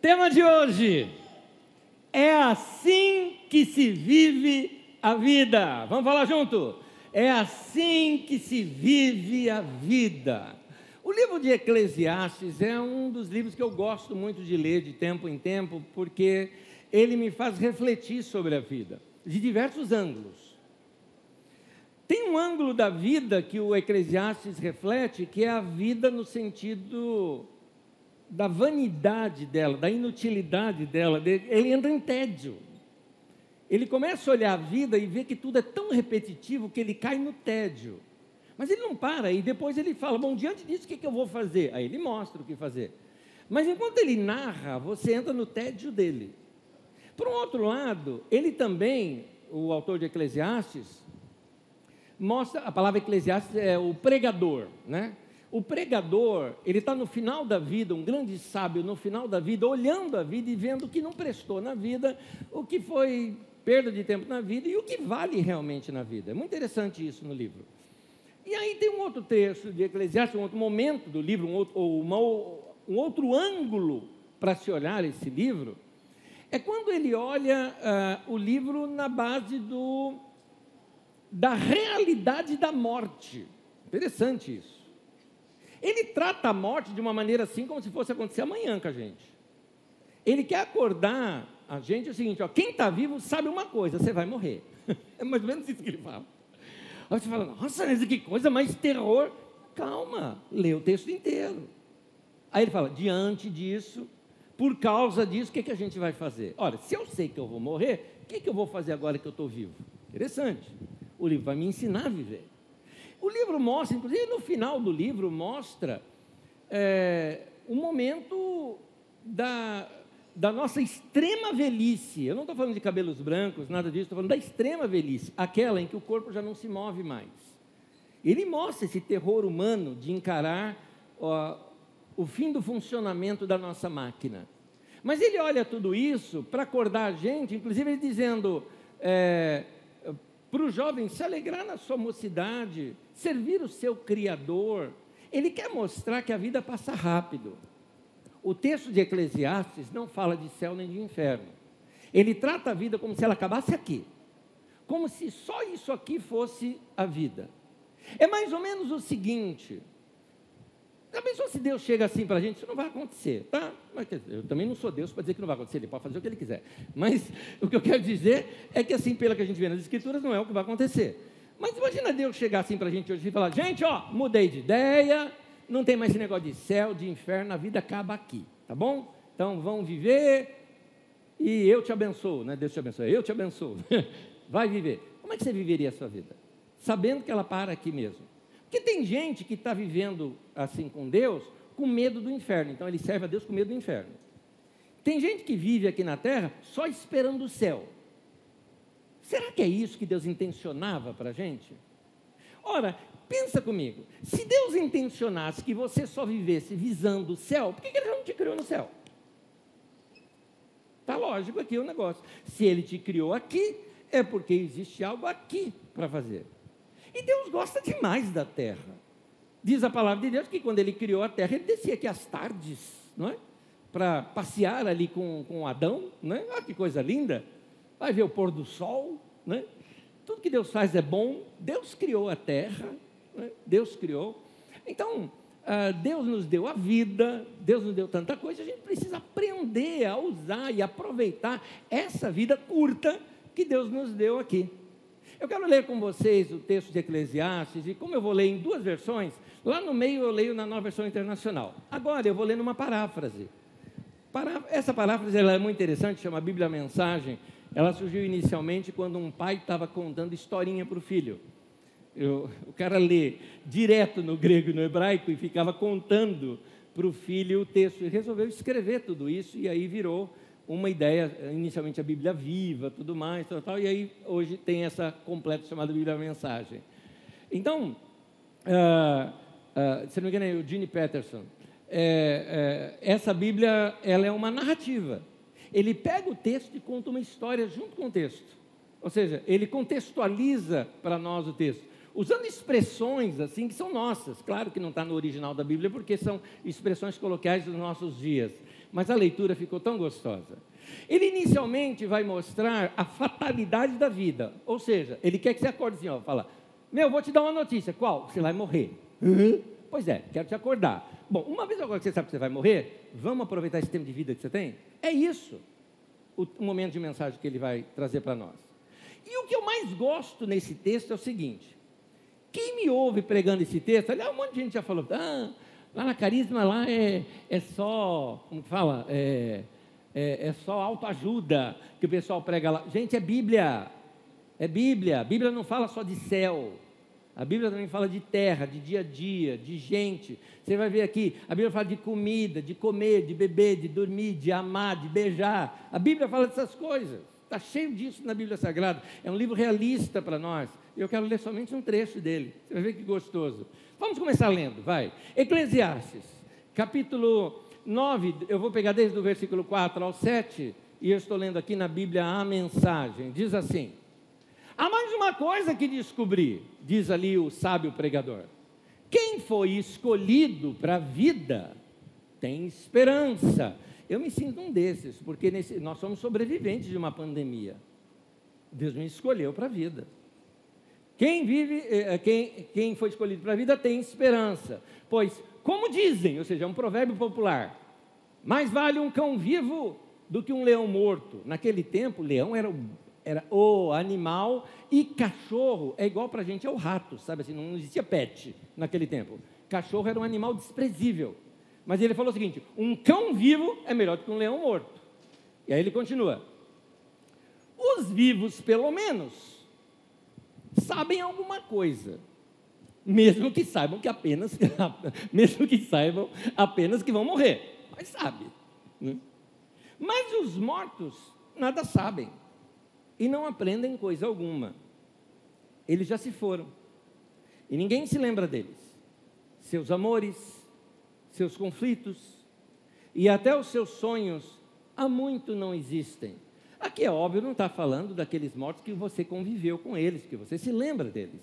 Tema de hoje: é assim que se vive a vida. Vamos falar junto? É assim que se vive a vida. O livro de Eclesiastes é um dos livros que eu gosto muito de ler de tempo em tempo, porque ele me faz refletir sobre a vida, de diversos ângulos. Tem um ângulo da vida que o Eclesiastes reflete, que é a vida no sentido da vanidade dela, da inutilidade dela, ele entra em tédio. Ele começa a olhar a vida e vê que tudo é tão repetitivo que ele cai no tédio. Mas ele não para e depois ele fala: Bom, diante disso, o que, que eu vou fazer? Aí ele mostra o que fazer. Mas enquanto ele narra, você entra no tédio dele. Por um outro lado, ele também, o autor de Eclesiastes, mostra, a palavra Eclesiastes é o pregador, né? O pregador, ele está no final da vida, um grande sábio no final da vida, olhando a vida e vendo o que não prestou na vida, o que foi perda de tempo na vida e o que vale realmente na vida. É muito interessante isso no livro. E aí tem um outro texto de Eclesiastes, um outro momento do livro, um outro, ou uma, um outro ângulo para se olhar esse livro, é quando ele olha uh, o livro na base do, da realidade da morte. Interessante isso. Ele trata a morte de uma maneira assim como se fosse acontecer amanhã com a gente. Ele quer acordar a gente é o seguinte: ó, quem está vivo sabe uma coisa, você vai morrer. é mais ou menos isso que ele fala. Aí você fala, nossa, mas que coisa mais terror. Calma, lê o texto inteiro. Aí ele fala: diante disso, por causa disso, o que, que a gente vai fazer? Olha, se eu sei que eu vou morrer, o que, que eu vou fazer agora que eu estou vivo? Interessante. O livro vai me ensinar a viver. O livro mostra, inclusive no final do livro, mostra é, momento da, da nossa extrema velhice. Eu não estou falando de cabelos brancos, nada disso, estou falando da extrema velhice, aquela em que o corpo já não se move mais. Ele mostra esse terror humano de encarar ó, o fim do funcionamento da nossa máquina. Mas ele olha tudo isso para acordar a gente, inclusive ele dizendo. É, para o jovem se alegrar na sua mocidade, servir o seu Criador. Ele quer mostrar que a vida passa rápido. O texto de Eclesiastes não fala de céu nem de inferno. Ele trata a vida como se ela acabasse aqui. Como se só isso aqui fosse a vida. É mais ou menos o seguinte: já pensou se Deus chega assim para a gente? Isso não vai acontecer, tá? Mas, eu também não sou Deus para dizer que não vai acontecer, ele pode fazer o que ele quiser. Mas o que eu quero dizer é que, assim, pela que a gente vê nas Escrituras, não é o que vai acontecer. Mas imagina Deus chegar assim para a gente hoje e falar: gente, ó, mudei de ideia, não tem mais esse negócio de céu, de inferno, a vida acaba aqui, tá bom? Então vão viver e eu te abençoo, né? Deus te abençoe, eu te abençoo. vai viver. Como é que você viveria a sua vida? Sabendo que ela para aqui mesmo. Porque tem gente que está vivendo assim com Deus com medo do inferno, então ele serve a Deus com medo do inferno. Tem gente que vive aqui na terra só esperando o céu. Será que é isso que Deus intencionava para a gente? Ora, pensa comigo: se Deus intencionasse que você só vivesse visando o céu, por que Ele não te criou no céu? Está lógico aqui o negócio. Se Ele te criou aqui, é porque existe algo aqui para fazer. E Deus gosta demais da terra. Diz a palavra de Deus que quando ele criou a terra, ele descia aqui às tardes, não é? Para passear ali com, com Adão, não é? Ah, que coisa linda! Vai ver o pôr do sol, não é? Tudo que Deus faz é bom. Deus criou a terra, é? Deus criou. Então, ah, Deus nos deu a vida, Deus nos deu tanta coisa, a gente precisa aprender a usar e aproveitar essa vida curta que Deus nos deu aqui. Eu quero ler com vocês o texto de Eclesiastes, e como eu vou ler em duas versões, lá no meio eu leio na nova versão internacional. Agora eu vou ler numa paráfrase. Essa paráfrase é muito interessante, chama Bíblia Mensagem. Ela surgiu inicialmente quando um pai estava contando historinha para o filho. Eu, o cara lê direto no grego e no hebraico e ficava contando para o filho o texto. E resolveu escrever tudo isso, e aí virou uma ideia, inicialmente a Bíblia viva, tudo mais, tal, tal, e aí hoje tem essa completa chamada Bíblia Mensagem. Então, uh, uh, se não me engano é o Gene Peterson, é, é, essa Bíblia ela é uma narrativa. Ele pega o texto e conta uma história junto com o texto. Ou seja, ele contextualiza para nós o texto usando expressões assim que são nossas. Claro que não está no original da Bíblia, porque são expressões coloquiais dos nossos dias mas a leitura ficou tão gostosa. Ele inicialmente vai mostrar a fatalidade da vida, ou seja, ele quer que você acorde assim, ó, fala, meu, vou te dar uma notícia, qual? Você vai morrer. Uhum. Pois é, quero te acordar. Bom, uma vez agora que você sabe que você vai morrer, vamos aproveitar esse tempo de vida que você tem? É isso o, o momento de mensagem que ele vai trazer para nós. E o que eu mais gosto nesse texto é o seguinte: quem me ouve pregando esse texto, aliás, um monte de gente já falou, ah, lá na Carisma lá é, é só, como fala, é, é, é só autoajuda que o pessoal prega lá. Gente, é Bíblia, é Bíblia, a Bíblia não fala só de céu, a Bíblia também fala de terra, de dia a dia, de gente. Você vai ver aqui, a Bíblia fala de comida, de comer, de beber, de dormir, de amar, de beijar. A Bíblia fala dessas coisas. Está cheio disso na Bíblia Sagrada. É um livro realista para nós. Eu quero ler somente um trecho dele. Você vai ver que gostoso. Vamos começar lendo, vai. Eclesiastes, capítulo 9, eu vou pegar desde o versículo 4 ao 7, e eu estou lendo aqui na Bíblia a mensagem. Diz assim: Há mais uma coisa que descobri, diz ali o sábio pregador. Quem foi escolhido para a vida tem esperança. Eu me sinto um desses, porque nesse, nós somos sobreviventes de uma pandemia. Deus me escolheu para a vida. Quem vive, eh, eh, quem, quem foi escolhido para a vida tem esperança. Pois, como dizem, ou seja, é um provérbio popular, mais vale um cão vivo do que um leão morto. Naquele tempo, leão era o era o animal e cachorro é igual para a gente, é o rato, sabe assim, não existia pet naquele tempo. Cachorro era um animal desprezível. Mas ele falou o seguinte: um cão vivo é melhor do que um leão morto. E aí ele continua: os vivos, pelo menos, sabem alguma coisa, mesmo que saibam que apenas, mesmo que saibam apenas que vão morrer, mas sabe. Né? Mas os mortos nada sabem e não aprendem coisa alguma. Eles já se foram e ninguém se lembra deles. Seus amores, seus conflitos e até os seus sonhos há muito não existem. Aqui é óbvio, não está falando daqueles mortos que você conviveu com eles, que você se lembra deles.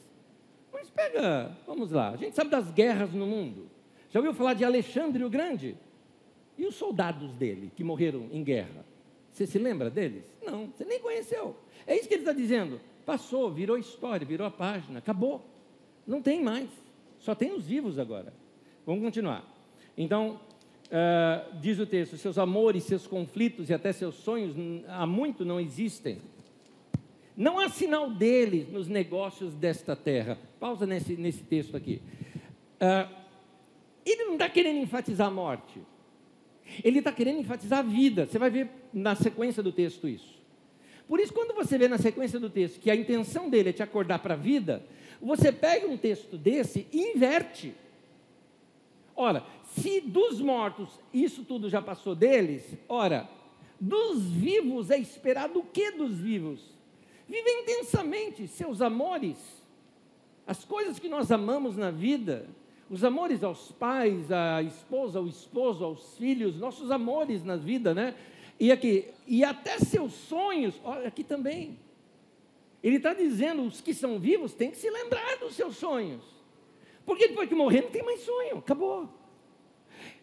Mas pega, vamos lá, a gente sabe das guerras no mundo. Já ouviu falar de Alexandre o Grande? E os soldados dele que morreram em guerra? Você se lembra deles? Não, você nem conheceu. É isso que ele está dizendo. Passou, virou história, virou a página, acabou. Não tem mais. Só tem os vivos agora. Vamos continuar. Então, uh, diz o texto: seus amores, seus conflitos e até seus sonhos há muito não existem. Não há sinal deles nos negócios desta terra. Pausa nesse, nesse texto aqui. Uh, ele não está querendo enfatizar a morte. Ele está querendo enfatizar a vida. Você vai ver na sequência do texto isso. Por isso, quando você vê na sequência do texto que a intenção dele é te acordar para a vida, você pega um texto desse e inverte. Ora, se dos mortos isso tudo já passou deles, ora, dos vivos é esperado o que dos vivos? Vive intensamente seus amores, as coisas que nós amamos na vida, os amores aos pais, à esposa, ao esposo, aos filhos, nossos amores na vida, né? E aqui, e até seus sonhos, olha aqui também. Ele está dizendo, os que são vivos têm que se lembrar dos seus sonhos. Porque depois que morrer não tem mais sonho, acabou.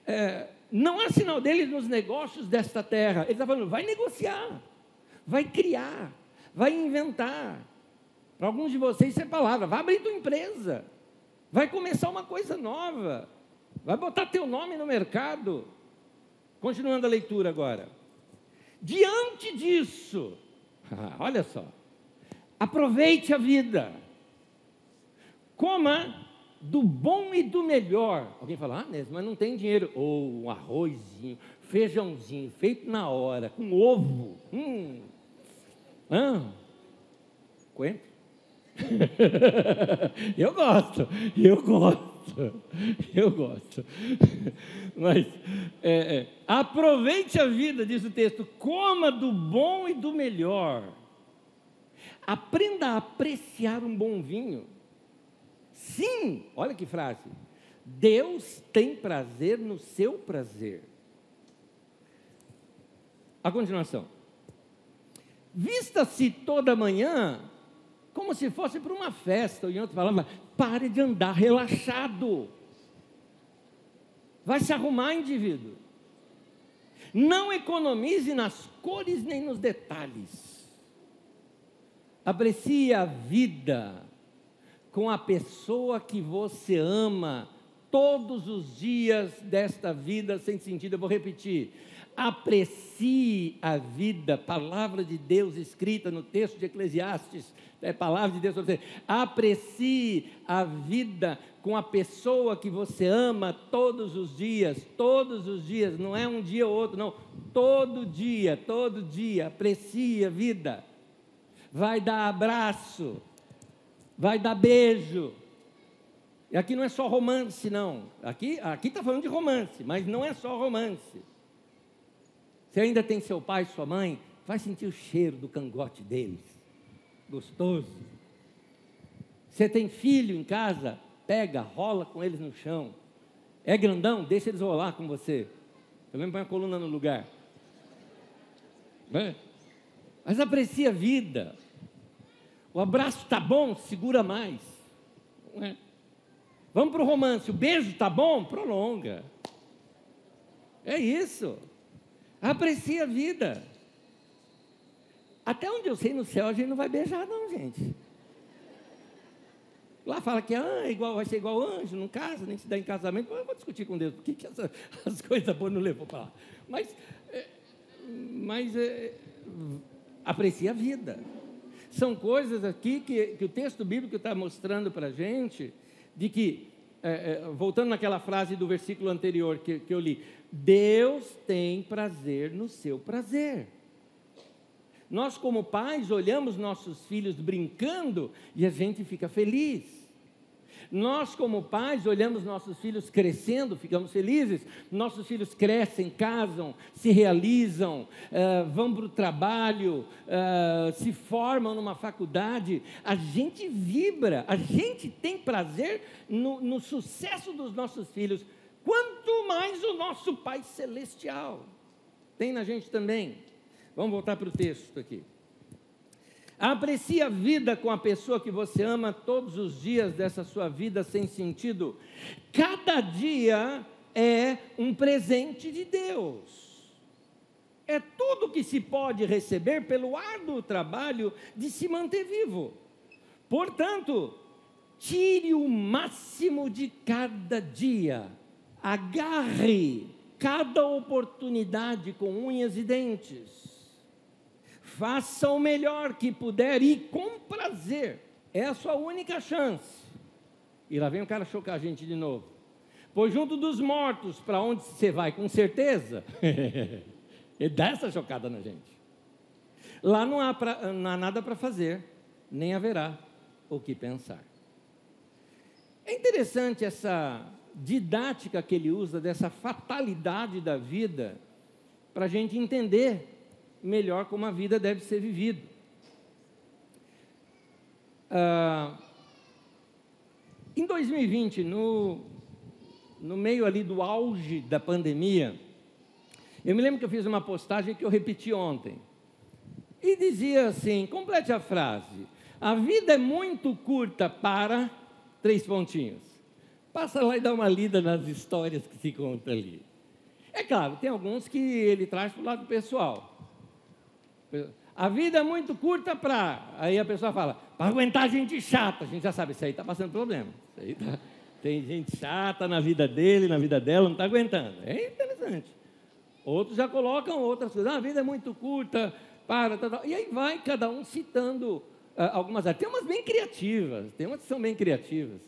É, não há sinal dele nos negócios desta terra. Ele está falando, vai negociar, vai criar, vai inventar. Para alguns de vocês isso é palavra, vai abrir tua empresa, vai começar uma coisa nova, vai botar teu nome no mercado. Continuando a leitura agora. Diante disso, olha só, aproveite a vida, coma do bom e do melhor. Alguém fala, ah, Nes, mas não tem dinheiro. Ou um arrozinho, feijãozinho, feito na hora, com ovo. Hum. Ah, coentro. eu gosto, eu gosto, eu gosto. Mas é, é, aproveite a vida, diz o texto, coma do bom e do melhor. Aprenda a apreciar um bom vinho. Sim, olha que frase. Deus tem prazer no seu prazer. A continuação. Vista-se toda manhã como se fosse para uma festa, ou em outras palavras, pare de andar relaxado. Vai se arrumar, indivíduo. Não economize nas cores nem nos detalhes. Aprecie a vida com a pessoa que você ama todos os dias desta vida sem sentido. Eu vou repetir. Aprecie a vida, palavra de Deus escrita no texto de Eclesiastes, é palavra de Deus para você. Aprecie a vida com a pessoa que você ama todos os dias, todos os dias, não é um dia ou outro, não. Todo dia, todo dia, aprecie a vida. Vai dar abraço, vai dar beijo. E aqui não é só romance, não. Aqui está falando de romance, mas não é só romance. Você ainda tem seu pai, sua mãe, vai sentir o cheiro do cangote deles. Gostoso. Você tem filho em casa, pega, rola com eles no chão. É grandão, deixa eles rolar com você. Também põe a coluna no lugar. É? Mas aprecia a vida. O abraço está bom, segura mais. É? Vamos para o romance. O beijo está bom? Prolonga. É isso. Aprecia a vida. Até onde eu sei no céu a gente não vai beijar, não, gente. Lá fala que ah, igual, vai ser igual anjo, não casa, nem se dá em casamento. Eu vou discutir com Deus, por que, essa, as coisas boas não levou para lá? Mas, é, mas é, aprecia a vida. São coisas aqui que, que o texto bíblico está mostrando para a gente, de que, é, é, voltando naquela frase do versículo anterior que, que eu li, Deus tem prazer no seu prazer. Nós, como pais, olhamos nossos filhos brincando e a gente fica feliz. Nós, como pais, olhamos nossos filhos crescendo, ficamos felizes. Nossos filhos crescem, casam, se realizam, uh, vão para o trabalho, uh, se formam numa faculdade. A gente vibra, a gente tem prazer no, no sucesso dos nossos filhos. Quanto mais o nosso Pai Celestial tem na gente também. Vamos voltar para o texto aqui. Aprecie a vida com a pessoa que você ama todos os dias dessa sua vida sem sentido. Cada dia é um presente de Deus. É tudo que se pode receber pelo árduo trabalho de se manter vivo. Portanto, tire o máximo de cada dia. Agarre cada oportunidade com unhas e dentes faça o melhor que puder e com prazer. É a sua única chance. E lá vem o cara chocar a gente de novo. Pois junto dos mortos, para onde você vai? Com certeza. Ele dá essa chocada na gente. Lá não há, pra, não há nada para fazer, nem haverá o que pensar. É interessante essa didática que ele usa dessa fatalidade da vida, para a gente entender melhor como a vida deve ser vivida. Ah, em 2020, no, no meio ali do auge da pandemia, eu me lembro que eu fiz uma postagem que eu repeti ontem. E dizia assim: complete a frase. A vida é muito curta para três pontinhos. Passa lá e dá uma lida nas histórias que se conta ali. É claro, tem alguns que ele traz para o lado pessoal. A vida é muito curta para. Aí a pessoa fala, para aguentar gente chata. A gente já sabe, isso aí está passando problema. Tá... Tem gente chata na vida dele, na vida dela, não está aguentando. É interessante. Outros já colocam outras coisas. Ah, a vida é muito curta, para. Tá, tá. E aí vai cada um citando uh, algumas Tem umas bem criativas, tem umas que são bem criativas.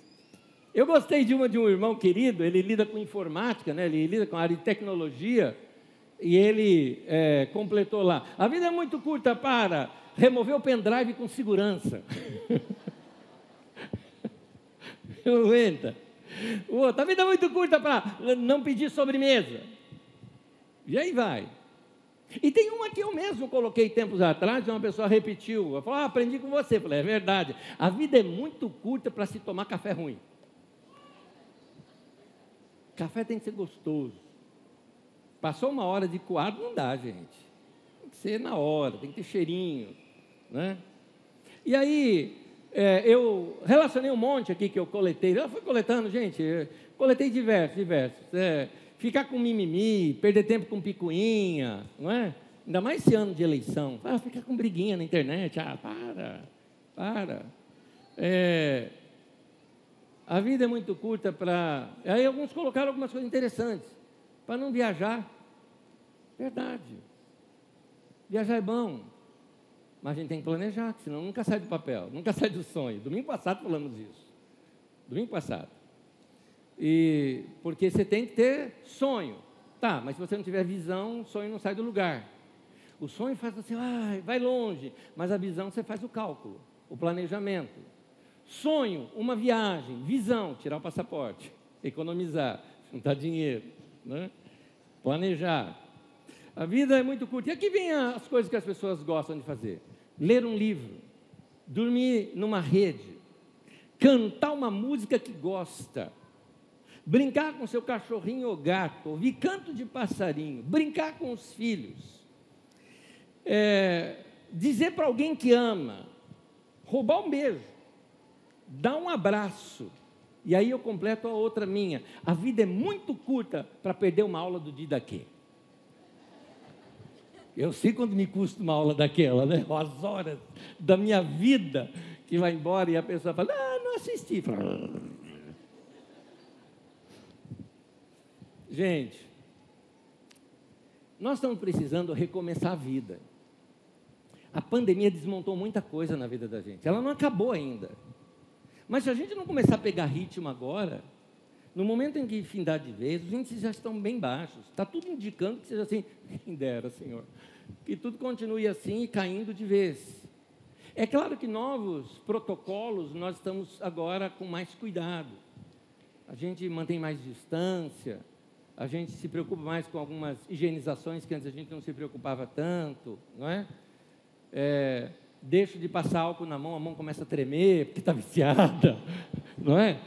Eu gostei de uma de um irmão querido, ele lida com informática, né? ele lida com a área de tecnologia e ele é, completou lá: a vida é muito curta para remover o pendrive com segurança. Aguenta. O outro, a vida é muito curta para não pedir sobremesa. E aí vai. E tem uma que eu mesmo coloquei tempos atrás, e uma pessoa repetiu. Falou, ah, aprendi com você. Eu falei, é verdade. A vida é muito curta para se tomar café ruim. Café tem que ser gostoso. Passou uma hora de coado, não dá, gente. Tem que ser na hora, tem que ter cheirinho. Né? E aí, é, eu relacionei um monte aqui que eu coletei. Eu fui coletando, gente, coletei diversos, diversos. É, Ficar com mimimi, perder tempo com picuinha, não é? Ainda mais esse ano de eleição. Ah, ficar com briguinha na internet. Ah, para, para. É, a vida é muito curta para. Aí alguns colocaram algumas coisas interessantes. Para não viajar. Verdade. Viajar é bom. Mas a gente tem que planejar, senão nunca sai do papel, nunca sai do sonho. Domingo passado falamos isso. Domingo passado. E porque você tem que ter sonho. Tá, mas se você não tiver visão, o sonho não sai do lugar. O sonho faz você, ah, vai longe, mas a visão você faz o cálculo, o planejamento. Sonho, uma viagem, visão, tirar o passaporte, economizar, juntar dinheiro, né? planejar. A vida é muito curta. E aqui vem as coisas que as pessoas gostam de fazer: ler um livro, dormir numa rede, cantar uma música que gosta, brincar com seu cachorrinho ou gato, ouvir canto de passarinho, brincar com os filhos, é, dizer para alguém que ama, roubar um beijo, dar um abraço. E aí eu completo a outra minha. A vida é muito curta para perder uma aula do Didaquê. Eu sei quando me custa uma aula daquela, né? As horas da minha vida que vai embora e a pessoa fala, ah, não assisti. Gente, nós estamos precisando recomeçar a vida. A pandemia desmontou muita coisa na vida da gente. Ela não acabou ainda. Mas se a gente não começar a pegar ritmo agora, no momento em que findar de vez, os índices já estão bem baixos. Está tudo indicando que seja assim, quem dera, Senhor, que tudo continue assim e caindo de vez. É claro que novos protocolos nós estamos agora com mais cuidado. A gente mantém mais distância, a gente se preocupa mais com algumas higienizações que antes a gente não se preocupava tanto, não é? é deixo de passar álcool na mão, a mão começa a tremer porque está viciada, não é?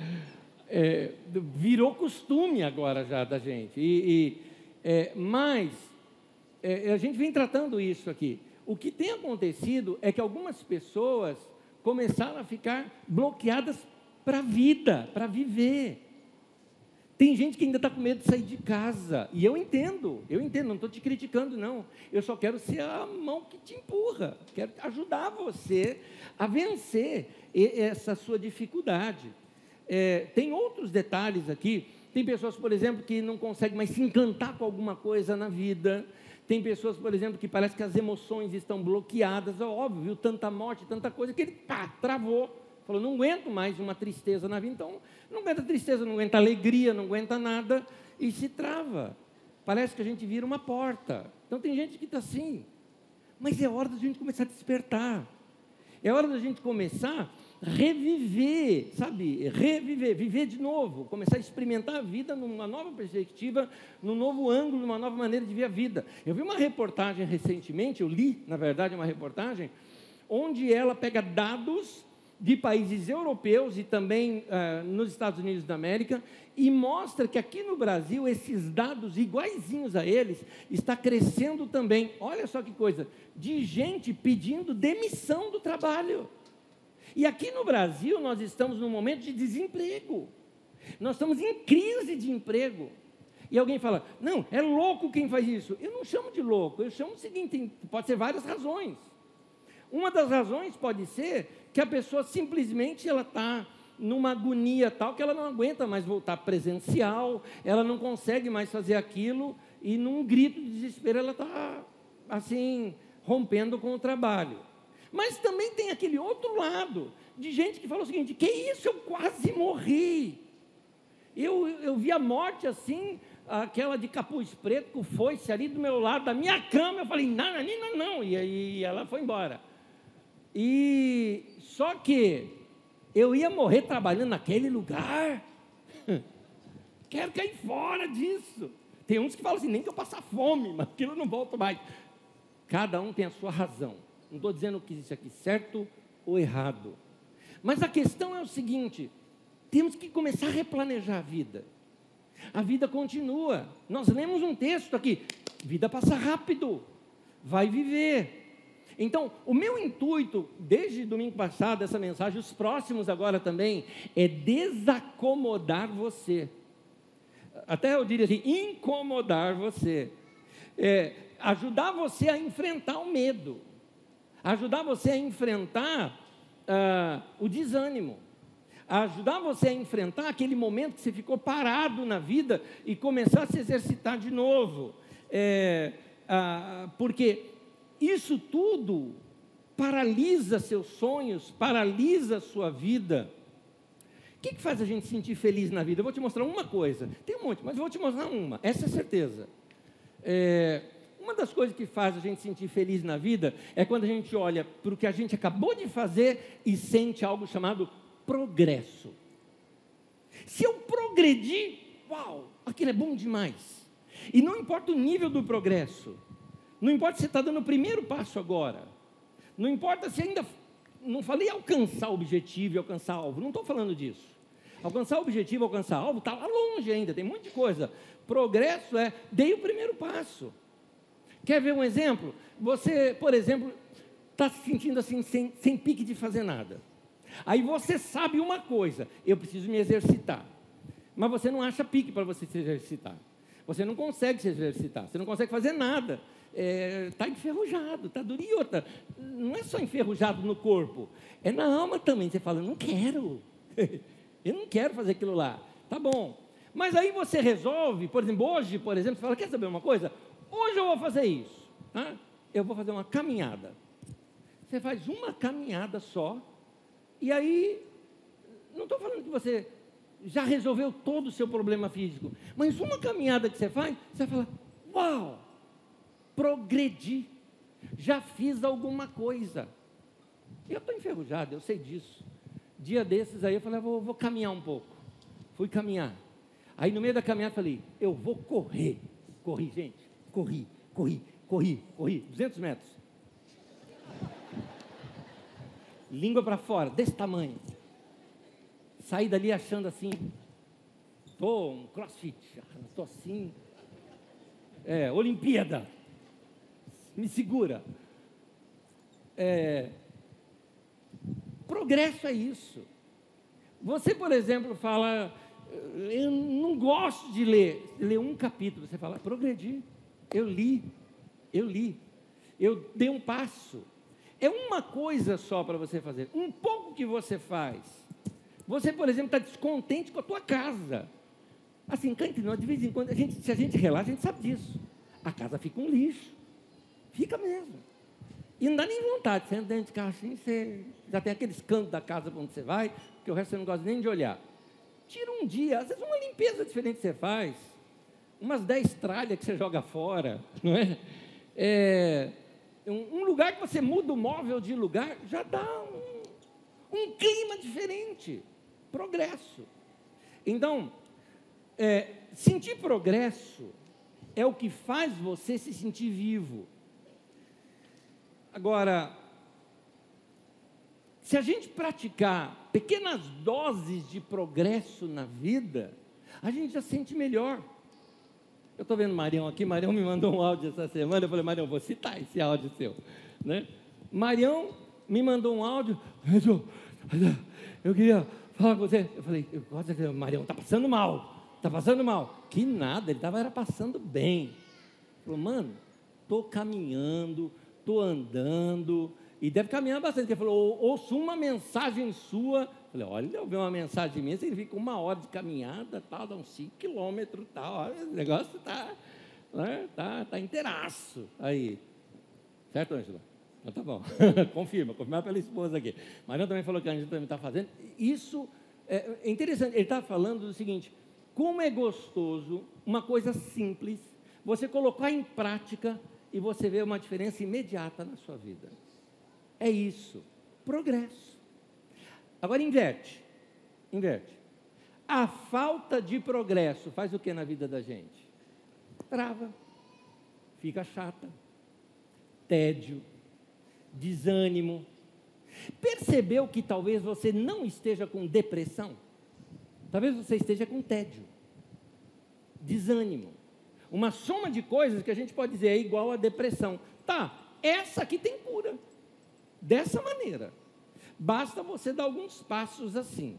é? Virou costume agora já da gente. E, e é, mas é, a gente vem tratando isso aqui. O que tem acontecido é que algumas pessoas começaram a ficar bloqueadas para a vida, para viver. Tem gente que ainda está com medo de sair de casa. E eu entendo, eu entendo, não estou te criticando, não. Eu só quero ser a mão que te empurra. Quero ajudar você a vencer essa sua dificuldade. É, tem outros detalhes aqui. Tem pessoas, por exemplo, que não conseguem mais se encantar com alguma coisa na vida. Tem pessoas, por exemplo, que parece que as emoções estão bloqueadas. É óbvio, tanta morte, tanta coisa, que ele pá, travou Falou, não aguento mais uma tristeza na vida. Então, não aguenta tristeza, não aguenta alegria, não aguenta nada e se trava. Parece que a gente vira uma porta. Então, tem gente que está assim. Mas é hora da gente começar a despertar. É hora da gente começar a reviver, sabe? Reviver, viver de novo, começar a experimentar a vida numa nova perspectiva, num novo ângulo, numa nova maneira de ver a vida. Eu vi uma reportagem recentemente, eu li, na verdade, uma reportagem, onde ela pega dados de países europeus e também uh, nos Estados Unidos da América e mostra que aqui no Brasil esses dados iguaizinhos a eles está crescendo também. Olha só que coisa, de gente pedindo demissão do trabalho. E aqui no Brasil nós estamos num momento de desemprego. Nós estamos em crise de emprego. E alguém fala: "Não, é louco quem faz isso". Eu não chamo de louco, eu chamo o seguinte, pode ser várias razões. Uma das razões pode ser que a pessoa simplesmente ela está numa agonia tal que ela não aguenta mais voltar presencial, ela não consegue mais fazer aquilo e num grito de desespero ela está assim rompendo com o trabalho. Mas também tem aquele outro lado de gente que fala o seguinte: que isso, eu quase morri. Eu, eu vi a morte assim, aquela de capuz preto com foice ali do meu lado, da minha cama. Eu falei: não, não, não, não. E aí ela foi embora. E só que eu ia morrer trabalhando naquele lugar. Quero cair fora disso. Tem uns que falam assim, nem que eu passar fome, mas aquilo eu não volto mais. Cada um tem a sua razão. Não estou dizendo que isso aqui certo ou errado. Mas a questão é o seguinte: temos que começar a replanejar a vida. A vida continua. Nós lemos um texto aqui: vida passa rápido, vai viver. Então, o meu intuito, desde domingo passado, essa mensagem, os próximos agora também, é desacomodar você. até eu diria assim, incomodar você, é, ajudar você a enfrentar o medo, ajudar você a enfrentar uh, o desânimo, ajudar você a enfrentar aquele momento que você ficou parado na vida e começar a se exercitar de novo. É, uh, porque isso tudo paralisa seus sonhos, paralisa sua vida. O que, que faz a gente sentir feliz na vida? Eu vou te mostrar uma coisa. Tem um monte, mas eu vou te mostrar uma. Essa é certeza. É, uma das coisas que faz a gente sentir feliz na vida é quando a gente olha para o que a gente acabou de fazer e sente algo chamado progresso. Se eu progredir, uau, aquilo é bom demais. E não importa o nível do progresso, não importa se você está dando o primeiro passo agora, não importa se ainda. Não falei alcançar objetivo e alcançar alvo, não estou falando disso. Alcançar objetivo, alcançar alvo, está lá longe ainda, tem muita coisa. Progresso é, dei o primeiro passo. Quer ver um exemplo? Você, por exemplo, está se sentindo assim, sem, sem pique de fazer nada. Aí você sabe uma coisa: eu preciso me exercitar. Mas você não acha pique para você se exercitar. Você não consegue se exercitar, você não consegue fazer nada. Está é, tá enferrujado, está duro. E outra, não é só enferrujado no corpo, é na alma também. Você fala, não quero, eu não quero fazer aquilo lá. Tá bom. Mas aí você resolve, por exemplo, hoje, por exemplo, você fala, quer saber uma coisa? Hoje eu vou fazer isso. Tá? Eu vou fazer uma caminhada. Você faz uma caminhada só, e aí, não estou falando que você já resolveu todo o seu problema físico, mas uma caminhada que você faz, você fala: Uau, progredi, já fiz alguma coisa. Eu estou enferrujado, eu sei disso. Dia desses aí eu falei: vou, vou caminhar um pouco. Fui caminhar. Aí no meio da caminhada falei: Eu vou correr. Corri, gente, corri, corri, corri, corri, 200 metros. Língua para fora, desse tamanho. Saí dali achando assim, tô um crossfit, tô assim. É, Olimpíada. Me segura. É, progresso é isso. Você, por exemplo, fala, eu não gosto de ler, ler um capítulo. Você fala, progredi. Eu li, eu li, eu dei um passo. É uma coisa só para você fazer, um pouco que você faz. Você, por exemplo, está descontente com a tua casa. Assim, entre nós, de vez em quando, a gente, se a gente relaxa, a gente sabe disso. A casa fica um lixo. Fica mesmo. E não dá nem vontade. Você anda dentro de casa assim, você já tem aqueles cantos da casa para onde você vai, que o resto você não gosta nem de olhar. Tira um dia, às vezes uma limpeza diferente você faz umas 10 tralhas que você joga fora, não é? é um, lugar que você muda o móvel de lugar, já dá um, um clima diferente. Progresso. Então, é, sentir progresso é o que faz você se sentir vivo. Agora, se a gente praticar pequenas doses de progresso na vida, a gente já sente melhor. Eu estou vendo Marião aqui, Marião me mandou um áudio essa semana, eu falei, Marião, vou citar esse áudio seu. Né? Marião me mandou um áudio, eu queria falar com você. Eu falei, eu gosto Marião, está passando mal, está passando mal. Que nada, ele estava passando bem. Ele falou, mano, estou caminhando, estou andando, e deve caminhar bastante. Ele falou, ouço uma mensagem sua Falei, olha, eu vi uma mensagem minha, significa uma hora de caminhada, tal, dá uns 5 quilômetros, tal, olha, o negócio está né, tá, tá inteiraço aí. Certo, Ângela? Então tá bom, confirma, confirma pela esposa aqui. Mas também falou que a Ângela também está fazendo. Isso é, é interessante, ele está falando do seguinte, como é gostoso, uma coisa simples, você colocar em prática e você vê uma diferença imediata na sua vida. É isso, progresso. Agora inverte. Inverte. A falta de progresso faz o que na vida da gente? Trava, fica chata, tédio, desânimo. Percebeu que talvez você não esteja com depressão? Talvez você esteja com tédio, desânimo. Uma soma de coisas que a gente pode dizer é igual a depressão. Tá, essa aqui tem cura. Dessa maneira. Basta você dar alguns passos assim.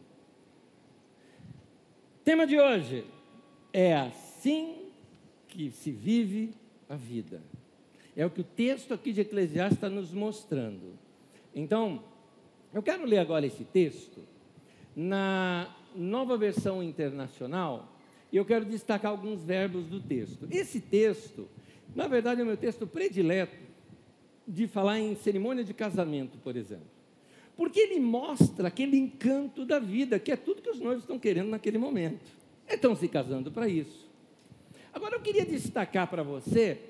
Tema de hoje: É assim que se vive a vida. É o que o texto aqui de Eclesiastes está nos mostrando. Então, eu quero ler agora esse texto na nova versão internacional e eu quero destacar alguns verbos do texto. Esse texto, na verdade, é o meu texto predileto de falar em cerimônia de casamento, por exemplo. Porque ele mostra aquele encanto da vida, que é tudo que os noivos estão querendo naquele momento. Estão se casando para isso. Agora eu queria destacar para você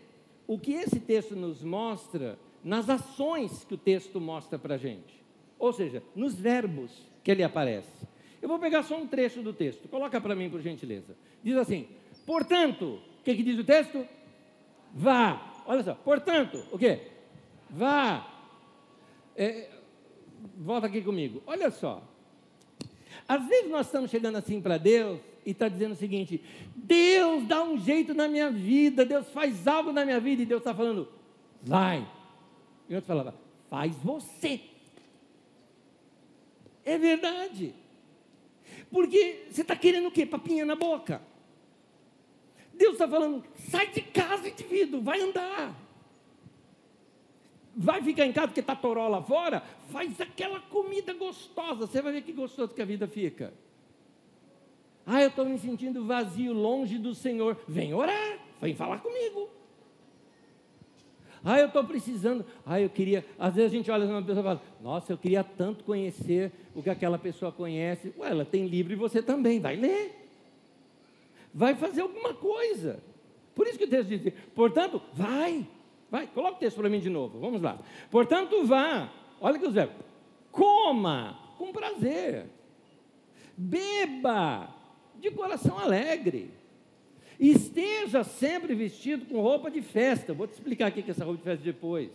o que esse texto nos mostra nas ações que o texto mostra para a gente. Ou seja, nos verbos que ele aparece. Eu vou pegar só um trecho do texto. Coloca para mim, por gentileza. Diz assim: portanto, o que, que diz o texto? Vá. Olha só, portanto, o quê? Vá. É, volta aqui comigo. Olha só. Às vezes nós estamos chegando assim para Deus e está dizendo o seguinte: Deus dá um jeito na minha vida, Deus faz algo na minha vida, e Deus está falando, vai. E outro falava, faz você. É verdade. Porque você está querendo o quê? Papinha na boca. Deus está falando, sai de casa, indivíduo, vai andar. Vai ficar em casa porque está toró lá fora? Faz aquela comida gostosa, você vai ver que gostoso que a vida fica. Ah, eu estou me sentindo vazio, longe do Senhor. Vem orar, vem falar comigo. Ah, eu estou precisando. Ah, eu queria. Às vezes a gente olha para uma pessoa e fala: Nossa, eu queria tanto conhecer o que aquela pessoa conhece. Ué, ela tem livro e você também. Vai ler. Vai fazer alguma coisa. Por isso que o texto diz: Portanto, vai. Vai. Coloca o texto para mim de novo. Vamos lá. Portanto, vá. Olha que os verbos. Coma com prazer. Beba de coração alegre Esteja sempre vestido com roupa de festa. Vou te explicar aqui que é essa roupa de festa depois.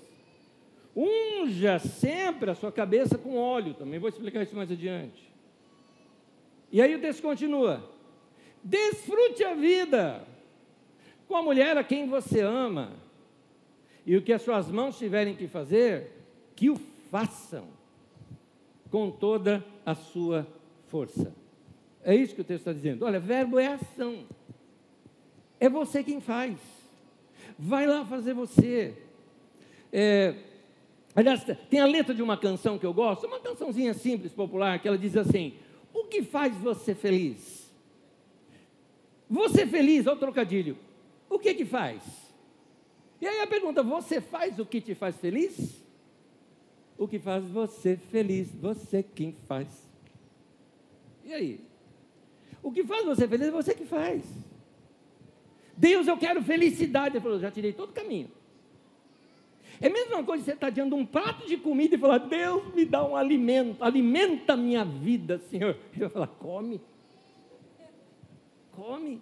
Unja sempre a sua cabeça com óleo. Também vou explicar isso mais adiante. E aí o texto continua. Desfrute a vida com a mulher a quem você ama. E o que as suas mãos tiverem que fazer, que o façam com toda a sua força. É isso que o texto está dizendo. Olha, verbo é ação. É você quem faz. Vai lá fazer você. É, aliás, tem a letra de uma canção que eu gosto, uma cançãozinha simples, popular, que ela diz assim: O que faz você feliz? Você feliz, olha o trocadilho. O que que faz? E aí a pergunta: Você faz o que te faz feliz? O que faz você feliz? Você quem faz. E aí? O que faz você feliz é você que faz. Deus, eu quero felicidade. Ele falou, já tirei todo o caminho. É a mesma coisa que você está diante de um prato de comida e falar, Deus me dá um alimento, alimenta a minha vida, Senhor. Ele vai falar, come. Come.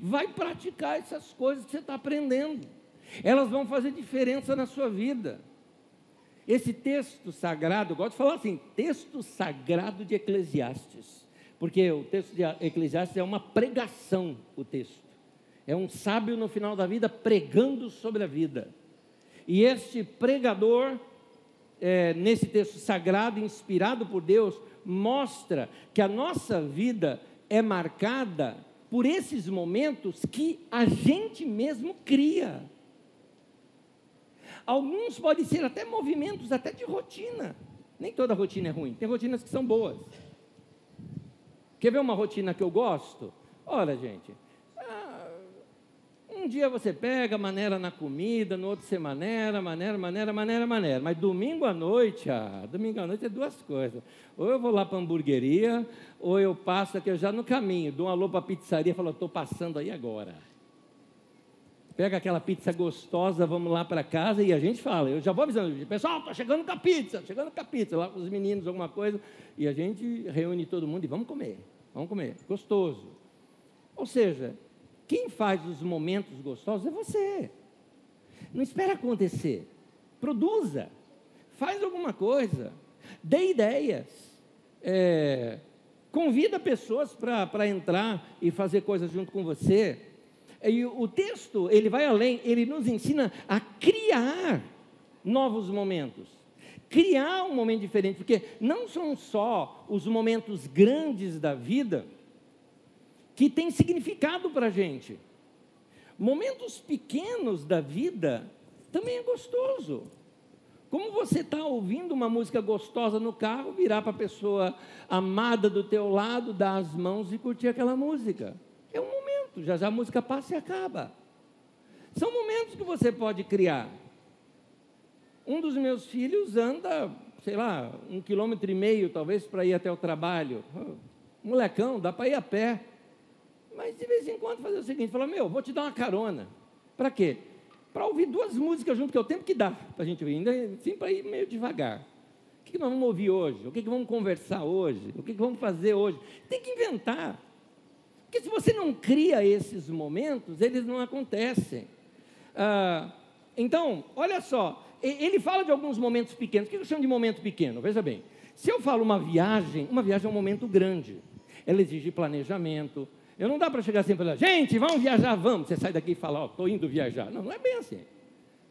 Vai praticar essas coisas que você está aprendendo. Elas vão fazer diferença na sua vida. Esse texto sagrado, eu gosto de falar assim, texto sagrado de Eclesiastes. Porque o texto de Eclesiastes é uma pregação, o texto. É um sábio no final da vida pregando sobre a vida. E este pregador, é, nesse texto sagrado, inspirado por Deus, mostra que a nossa vida é marcada por esses momentos que a gente mesmo cria. Alguns podem ser até movimentos, até de rotina. Nem toda rotina é ruim, tem rotinas que são boas. Quer ver uma rotina que eu gosto? Olha, gente, um dia você pega, maneira na comida, no outro você maneira, maneira, maneira, maneira, maneira. Mas domingo à noite, ah, domingo à noite é duas coisas. Ou eu vou lá para a hamburgueria, ou eu passo aqui já no caminho, dou um alô para a pizzaria e falo, estou passando aí agora. Pega aquela pizza gostosa, vamos lá para casa e a gente fala. Eu já vou avisando, pessoal, estou chegando com a pizza, chegando com a pizza, lá com os meninos, alguma coisa. E a gente reúne todo mundo e vamos comer, vamos comer, gostoso. Ou seja, quem faz os momentos gostosos é você. Não espera acontecer. Produza. Faz alguma coisa. Dê ideias. É, convida pessoas para entrar e fazer coisas junto com você. E o texto, ele vai além, ele nos ensina a criar novos momentos. Criar um momento diferente, porque não são só os momentos grandes da vida que tem significado para a gente. Momentos pequenos da vida também é gostoso. Como você está ouvindo uma música gostosa no carro, virar para a pessoa amada do teu lado, dar as mãos e curtir aquela música. É um momento, já já a música passa e acaba. São momentos que você pode criar. Um dos meus filhos anda, sei lá, um quilômetro e meio, talvez, para ir até o trabalho. Molecão, dá para ir a pé. Mas de vez em quando fazer o seguinte, falar, meu, vou te dar uma carona. Para quê? Para ouvir duas músicas junto, que é o tempo que dá para a gente ouvir, ainda sim para ir meio devagar. O que nós vamos ouvir hoje? O que vamos conversar hoje? O que vamos fazer hoje? Tem que inventar. Porque se você não cria esses momentos, eles não acontecem. Ah, então, olha só, ele fala de alguns momentos pequenos. O que eu chamo de momento pequeno? Veja bem, se eu falo uma viagem, uma viagem é um momento grande. Ela exige planejamento. Eu não dá para chegar assim e falar, gente, vamos viajar, vamos. Você sai daqui e fala, oh, estou indo viajar. Não, não é bem assim.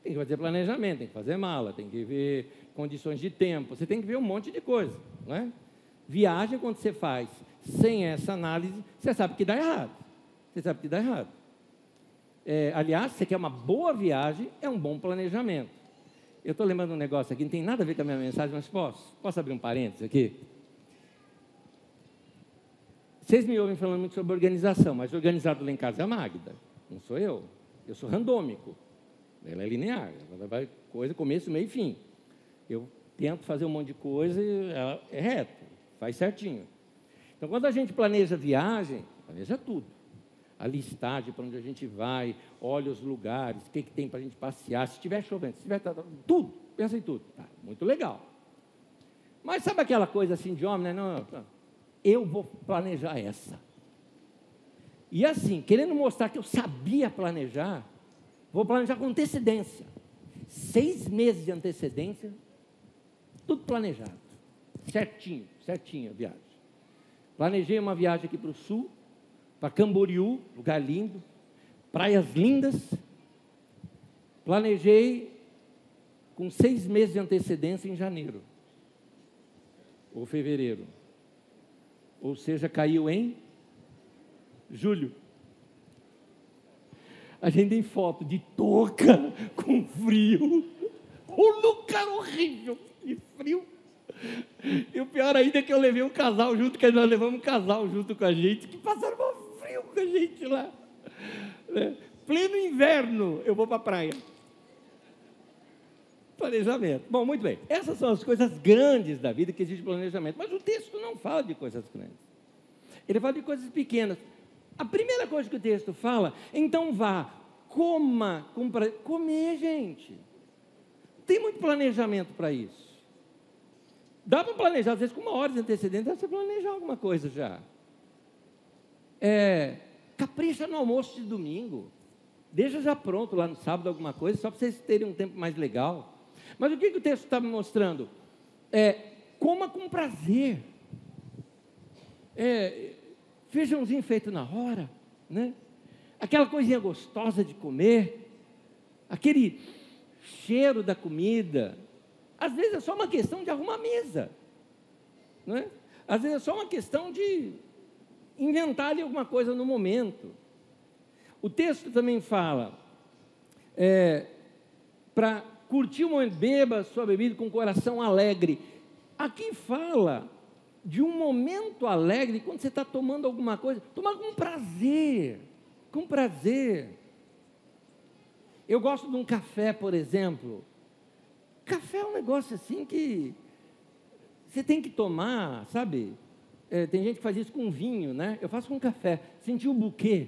Tem que fazer planejamento, tem que fazer mala, tem que ver condições de tempo, você tem que ver um monte de coisa. Não é? Viagem, quando você faz sem essa análise, você sabe que dá errado. Você sabe que dá errado. É, aliás, você quer uma boa viagem, é um bom planejamento. Eu estou lembrando um negócio aqui, não tem nada a ver com a minha mensagem, mas posso? Posso abrir um parênteses aqui? Vocês me ouvem falando muito sobre organização, mas organizado lá em casa é a Magda, não sou eu. Eu sou randômico. Ela é linear, ela vai coisa, começo, meio e fim. Eu tento fazer um monte de coisa e ela é reto, faz certinho. Então, quando a gente planeja viagem, planeja tudo a listagem para onde a gente vai, olha os lugares, o que, que tem para a gente passear, se estiver chovendo, se estiver tudo, pensa em tudo. Tá, muito legal. Mas sabe aquela coisa assim de homem, né? Não, não, eu vou planejar essa. E assim, querendo mostrar que eu sabia planejar, vou planejar com antecedência. Seis meses de antecedência, tudo planejado. Certinho, certinho a viagem. Planejei uma viagem aqui para o sul, para Camboriú, lugar lindo, praias lindas. Planejei com seis meses de antecedência em janeiro ou fevereiro. Ou seja, caiu em julho. A gente tem foto de touca com frio. O lugar horrível e frio. E o pior ainda é que eu levei um casal junto, que nós levamos um casal junto com a gente, que passaram frio com a gente lá. Né? Pleno inverno, eu vou para a praia. Planejamento. Bom, muito bem. Essas são as coisas grandes da vida que exige planejamento. Mas o texto não fala de coisas grandes. Ele fala de coisas pequenas. A primeira coisa que o texto fala, então vá, coma, compra, comer, gente. Tem muito planejamento para isso. Dá para planejar, às vezes com uma hora de antecedência, dá para planejar alguma coisa já. É, capricha no almoço de domingo. Deixa já pronto lá no sábado alguma coisa, só para vocês terem um tempo mais legal. Mas o que, que o texto está me mostrando? É, coma com prazer. É, feijãozinho feito na hora, né? Aquela coisinha gostosa de comer, aquele cheiro da comida. Às vezes é só uma questão de arrumar a mesa, não é? Às vezes é só uma questão de inventar alguma coisa no momento. O texto também fala é, para curtir o momento, beba sua bebida com coração alegre. Aqui fala de um momento alegre quando você está tomando alguma coisa, tomar com prazer, com prazer. Eu gosto de um café, por exemplo. Café é um negócio assim que você tem que tomar, sabe? É, tem gente que faz isso com vinho, né? Eu faço com café. Sentir o buquê.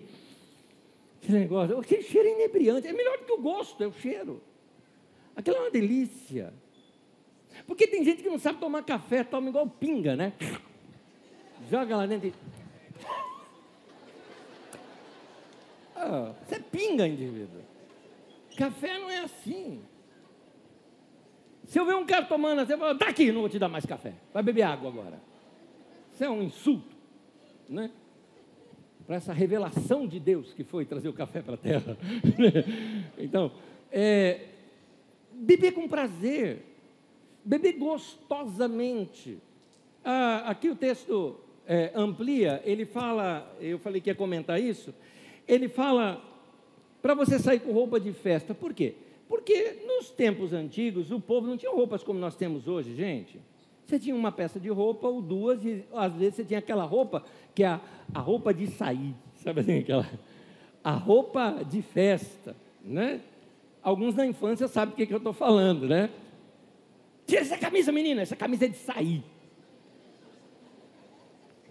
Esse negócio. Aquele cheiro inebriante. É melhor do que o gosto, é o cheiro. Aquilo é uma delícia. Porque tem gente que não sabe tomar café, toma igual pinga, né? Joga lá dentro e. Ah, você pinga, indivíduo. Café não é assim. Se eu ver um cara tomando assim, eu falo, aqui, não vou te dar mais café. Vai beber água agora. Isso é um insulto, né? Para essa revelação de Deus que foi trazer o café para a terra. então, é, beber com prazer, beber gostosamente. Ah, aqui o texto é, amplia, ele fala, eu falei que ia comentar isso, ele fala para você sair com roupa de festa. Por quê? Porque nos tempos antigos o povo não tinha roupas como nós temos hoje, gente. Você tinha uma peça de roupa ou duas, e às vezes você tinha aquela roupa que é a, a roupa de sair, sabe assim, aquela, a roupa de festa, né? Alguns na infância sabem o que, que eu estou falando, né? Tira essa camisa, menina, essa camisa é de sair.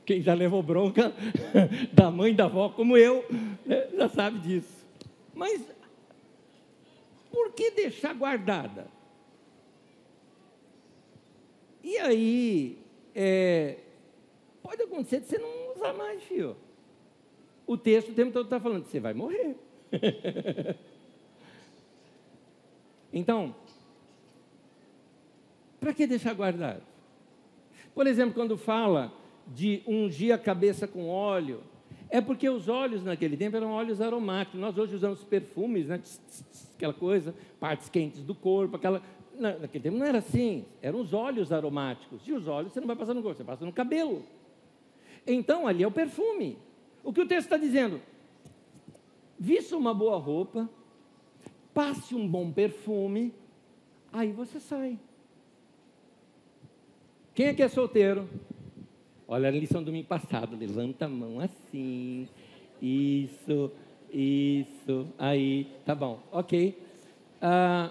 Quem já levou bronca da mãe da avó, como eu, né, já sabe disso. Mas por que deixar guardada? E aí, é, pode acontecer de você não usar mais, filho. O texto o tempo todo está falando, você vai morrer. então, para que deixar guardado? Por exemplo, quando fala de ungir a cabeça com óleo, é porque os óleos naquele tempo eram óleos aromáticos. Nós hoje usamos perfumes, né? aquela coisa, partes quentes do corpo, aquela naquele tempo não era assim, eram os óleos aromáticos. E os óleos você não vai passar no corpo, você passa no cabelo. Então ali é o perfume. O que o texto está dizendo? Vista uma boa roupa, passe um bom perfume, aí você sai. Quem é que é solteiro? Olha a lição do domingo passado, levanta a mão assim. Isso, isso, aí, tá bom, ok. Ah,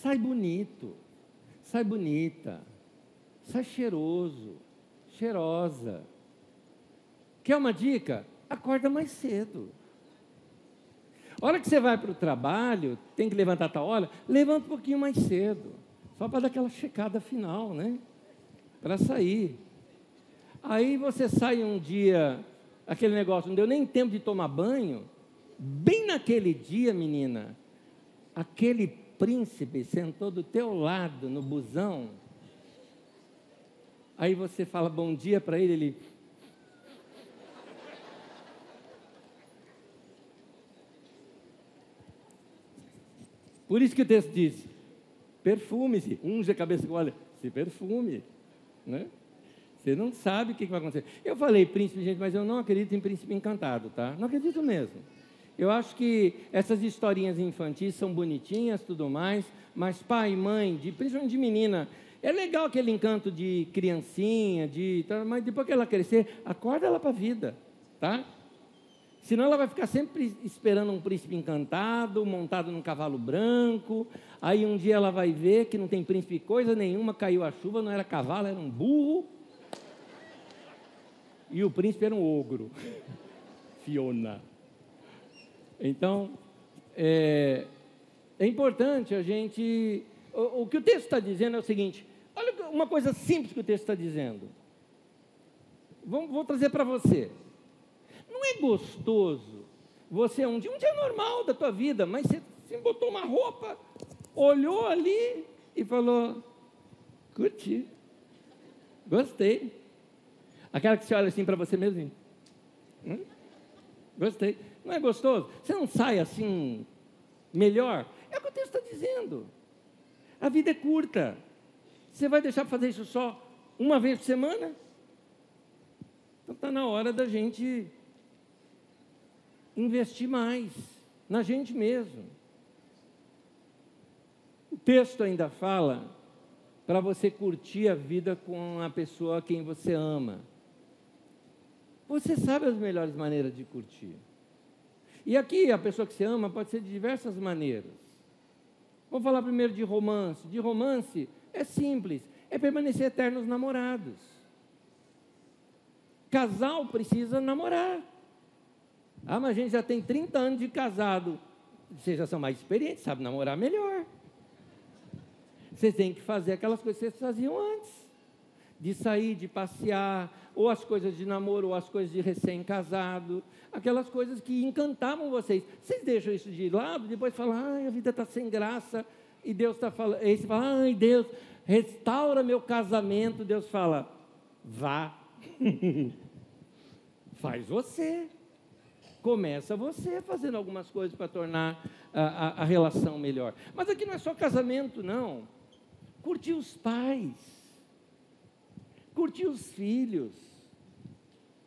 Sai bonito, sai bonita, sai cheiroso, cheirosa. Quer uma dica? Acorda mais cedo. A hora que você vai para o trabalho, tem que levantar a tal hora, levanta um pouquinho mais cedo. Só para dar aquela checada final, né? Para sair. Aí você sai um dia, aquele negócio, não deu nem tempo de tomar banho. Bem naquele dia, menina, aquele príncipe sentou do teu lado no busão, aí você fala bom dia para ele, ele. Por isso que o texto diz: perfume-se, unge a cabeça com óleo, se perfume, né? Você não sabe o que vai acontecer. Eu falei príncipe, gente, mas eu não acredito em príncipe encantado, tá? Não acredito mesmo. Eu acho que essas historinhas infantis são bonitinhas, tudo mais, mas pai, mãe, de, principalmente de menina, é legal aquele encanto de criancinha, de, tá, mas depois que ela crescer, acorda ela para a vida, tá? Senão ela vai ficar sempre esperando um príncipe encantado, montado num cavalo branco. Aí um dia ela vai ver que não tem príncipe coisa nenhuma, caiu a chuva, não era cavalo, era um burro. E o príncipe era um ogro. Fiona. Então, é, é importante a gente. O, o, que o texto está dizendo é o seguinte: olha uma coisa simples que o texto está dizendo. Vou trazer para você. É gostoso você um dia, um dia normal da tua vida, mas você, você botou uma roupa, olhou ali e falou: curti, gostei. Aquela que você olha assim para você mesmo. Hum? Gostei. Não é gostoso? Você não sai assim melhor? É o que o texto está dizendo. A vida é curta. Você vai deixar para fazer isso só uma vez por semana? Então está na hora da gente investir mais na gente mesmo. O texto ainda fala para você curtir a vida com a pessoa a quem você ama. Você sabe as melhores maneiras de curtir. E aqui a pessoa que você ama pode ser de diversas maneiras. Vamos falar primeiro de romance. De romance é simples, é permanecer eternos namorados. Casal precisa namorar. Ah, mas a gente já tem 30 anos de casado. Vocês já são mais experientes, sabem namorar melhor. Vocês têm que fazer aquelas coisas que vocês faziam antes. De sair, de passear, ou as coisas de namoro, ou as coisas de recém-casado, aquelas coisas que encantavam vocês. Vocês deixam isso de lado, depois falam, ai, a vida está sem graça, e Deus está falando, aí você fala, ai, Deus, restaura meu casamento. Deus fala, vá, faz você. Começa você fazendo algumas coisas para tornar a, a, a relação melhor. Mas aqui não é só casamento, não. Curtir os pais curtir os filhos,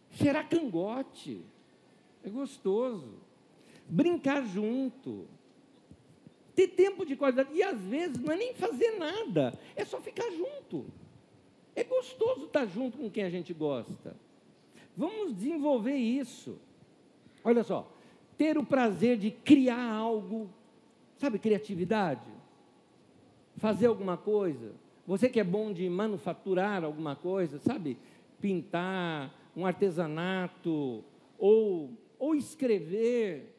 cheirar cangote, é gostoso, brincar junto, ter tempo de qualidade, e às vezes não é nem fazer nada, é só ficar junto. É gostoso estar junto com quem a gente gosta. Vamos desenvolver isso. Olha só, ter o prazer de criar algo, sabe, criatividade? Fazer alguma coisa. Você que é bom de manufaturar alguma coisa, sabe? Pintar, um artesanato, ou, ou escrever.